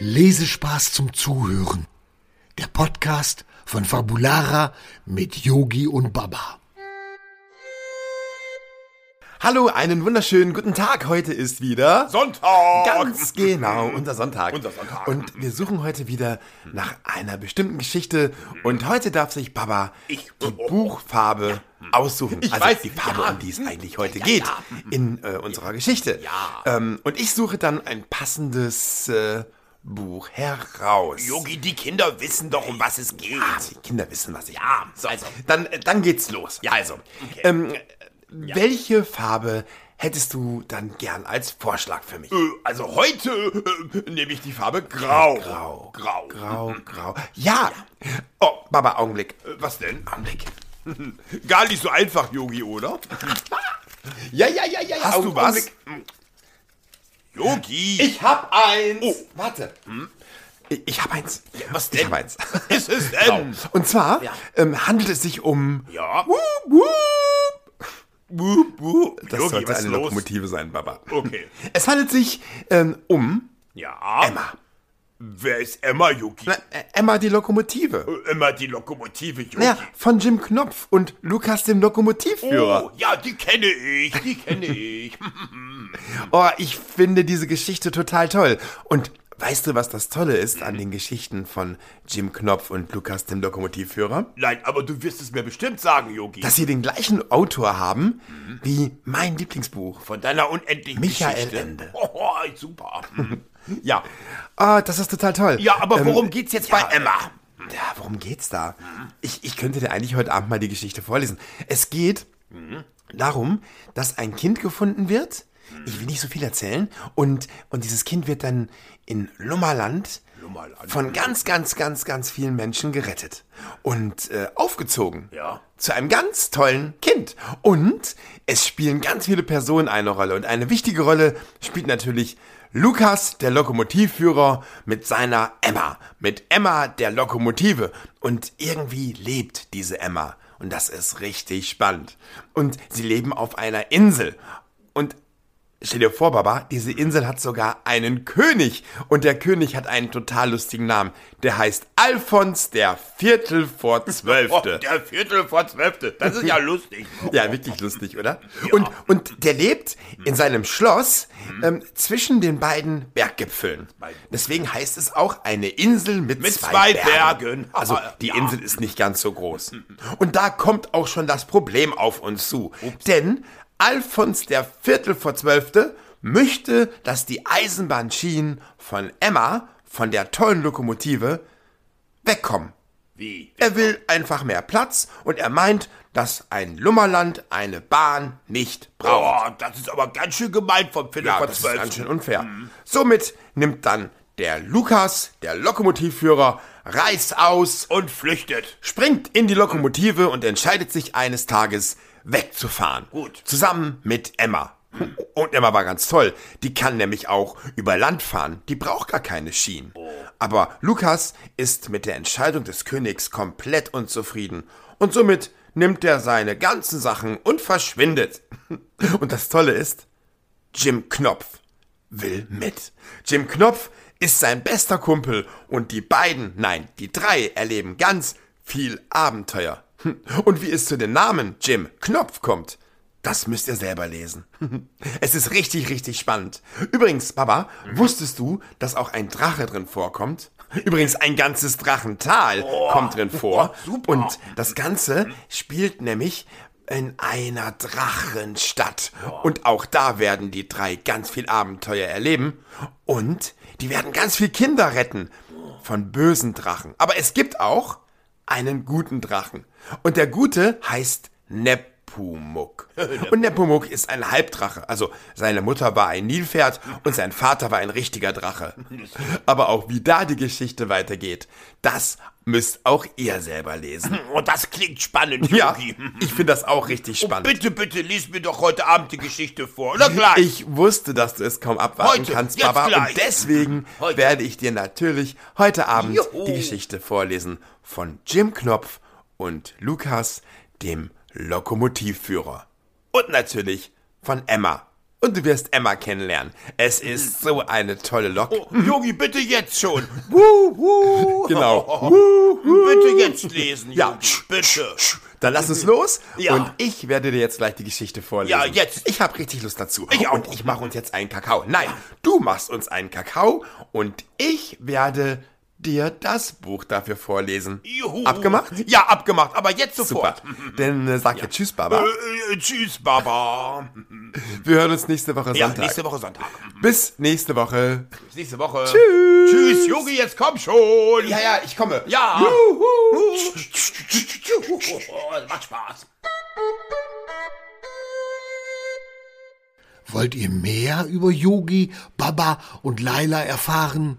Lesespaß zum Zuhören. Der Podcast von Fabulara mit Yogi und Baba. Hallo, einen wunderschönen guten Tag. Heute ist wieder Sonntag. Ganz genau, unser Sonntag. Unser Sonntag. Und wir suchen heute wieder nach einer bestimmten Geschichte. Und heute darf sich Baba Ich. die Buchfarbe aussuchen. Ich also weiß, die Farbe, ja. um die es eigentlich heute Ja, geht ja. in äh, unserer Geschichte. Ja. Ähm, und ich suche dann ein passendes äh, Buch heraus. Yogi, die Kinder wissen doch, um was es geht. Ah, die Kinder wissen, was ich Ja. So, also. dann, äh, dann geht's los. Ja, also, ähm, welche Farbe hättest du dann gern als Vorschlag für mich? Äh, Also heute äh, nehme ich die Farbe Grau. Grau. Grau. Grau, grau. Ja. Oh, Baba, Augenblick. Äh, Was denn? Augenblick. Gar nicht so einfach, Yogi, oder? Ja, ja, ja, ja. Hast du was? Yogi. Ich hab eins. Oh. Warte. Ich, ich hab eins. was Ich denn? hab eins. ist es denn? Und zwar Ja. ähm, handelt es sich um... Ja. Wup, wup. Wup, wup. Das Yogi, sollte was eine los? Lokomotive sein, Baba. Okay. Es handelt sich ähm, um Ja. Emma. Wer ist Emma, Yogi? Na, äh, Emma die Lokomotive. Äh, Emma, die Lokomotive, Yogi. Ja, von Jim Knopf und Lukas dem Lokomotivführer. Oh, ja, die kenne ich, die kenne ich. Oh, ich finde diese Geschichte total toll. Und weißt du, was das Tolle ist an den Geschichten von Jim Knopf und Lukas dem Lokomotivführer? Nein, aber du wirst es mir bestimmt sagen, Yogi. Dass sie den gleichen Autor haben wie mein Lieblingsbuch. Von deiner unendlichen Michael Geschichte. Ende. Oh, super. Ja. Ah, das ist total toll. Ja, aber Ähm, worum geht's jetzt ja, bei Emma? Ja, worum geht's da? Ich, ich könnte dir eigentlich heute Abend mal die Geschichte vorlesen. Es geht darum, dass ein Kind gefunden wird. Ich will nicht so viel erzählen. Und, und dieses Kind wird dann in Lummerland Lummerland. von ganz, ganz, ganz, ganz vielen Menschen gerettet. Und äh, aufgezogen. Ja. Zu einem ganz tollen Kind. Und es spielen ganz viele Personen eine Rolle. Und eine wichtige Rolle spielt natürlich Lukas, der Lokomotivführer, mit seiner Emma. Mit Emma, der Lokomotive. Und irgendwie lebt diese Emma. Und das ist richtig spannend. Und sie leben auf einer Insel. Und Stell dir vor, Baba, diese Insel hat sogar einen König. Und der König hat einen total lustigen Namen. Der heißt Alfons der Viertel vor Oh, Zwölfte. der Viertel vor Zwölfte. Das ist ja lustig. Ja, wirklich lustig, oder? Und, und der lebt in seinem Schloss ähm, zwischen den beiden Berggipfeln. Deswegen heißt es auch eine Insel mit, Mit zwei, zwei Bergen. Bergen. Also die Ja. Insel ist nicht ganz so groß. Und da kommt auch schon das Problem auf uns zu. Denn Alfons der Viertel vor Zwölfte möchte, dass die Eisenbahnschienen von Emma, von der tollen Lokomotive, wegkommen. Wie? Er will einfach mehr Platz und er meint, dass ein Lummerland eine Bahn nicht braucht. Oh, das ist aber ganz schön gemein vom Viertel Ja, vor das ist ganz schön unfair. Somit nimmt dann der Lukas, der Lokomotivführer, reißt aus, Und flüchtet. springt in die Lokomotive und entscheidet sich eines Tages wegzufahren. Gut. Zusammen mit Emma. Und Emma war ganz toll. Die kann nämlich auch über Land fahren. Die braucht gar keine Schienen. Aber Lukas ist mit der Entscheidung des Königs komplett unzufrieden. Und somit nimmt er seine ganzen Sachen und verschwindet. Und das Tolle ist, Jim Knopf will mit. Jim Knopf ist sein bester Kumpel und die beiden, nein, die drei erleben ganz viel Abenteuer. Hm. Und wie es zu den Namen Jim Knopf kommt, das müsst ihr selber lesen. Es ist richtig, richtig spannend. Übrigens, Papa, wusstest du, dass auch ein Drache drin vorkommt? Übrigens, ein ganzes Drachental kommt drin vor. super. Und das Ganze spielt nämlich in einer Drachenstadt. Und auch da werden die drei ganz viel Abenteuer erleben. Und die werden ganz viel Kinder retten von bösen Drachen. Aber es gibt auch einen guten Drachen. Und der Gute heißt Nepomuk. Und Nepomuk ist ein Halbdrache. Also seine Mutter war ein Nilpferd und sein Vater war ein richtiger Drache. Aber auch wie da die Geschichte weitergeht, das müsst auch ihr selber lesen. Oh, das klingt spannend, Ja, Yogi. ich finde das auch richtig Oh, spannend. bitte, bitte, lies mir doch heute Abend die Geschichte vor. Oder gleich? Ich wusste, dass du es kaum abwarten Heute, kannst, Baba. gleich. Und deswegen Heute. werde ich dir natürlich heute Abend Juhu. die Geschichte vorlesen von Jim Knopf und Lukas, dem Lokomotivführer. Und natürlich von Emma, Und du wirst Emma kennenlernen. Es ist so eine tolle Lok. Oh, Yogi, bitte jetzt schon. Wuh, wuh. Genau. Bitte jetzt lesen, Ja. Yogi, bitte. Dann lass uns los. Ja. Und ich werde dir jetzt gleich die Geschichte vorlesen. Ja, jetzt. Ich habe richtig Lust dazu. Ich auch. Und ich mache uns jetzt einen Kakao. Nein, du machst uns einen Kakao und ich werde dir das Buch dafür vorlesen. Juhu. Abgemacht? Ja, abgemacht, aber jetzt Super. sofort. Dann äh, sag jetzt Tschüss, Baba. Äh, äh, tschüss, Baba. Wir hören uns nächste Woche Ja, Sonntag. nächste Woche Sonntag. Bis nächste Woche. Bis nächste Woche. Tschüss. Tschüss, Yogi, jetzt komm schon. Ja, ja, ich komme. Ja. Juhu. Macht Spaß. Wollt ihr mehr über Yogi, Baba und Laila erfahren?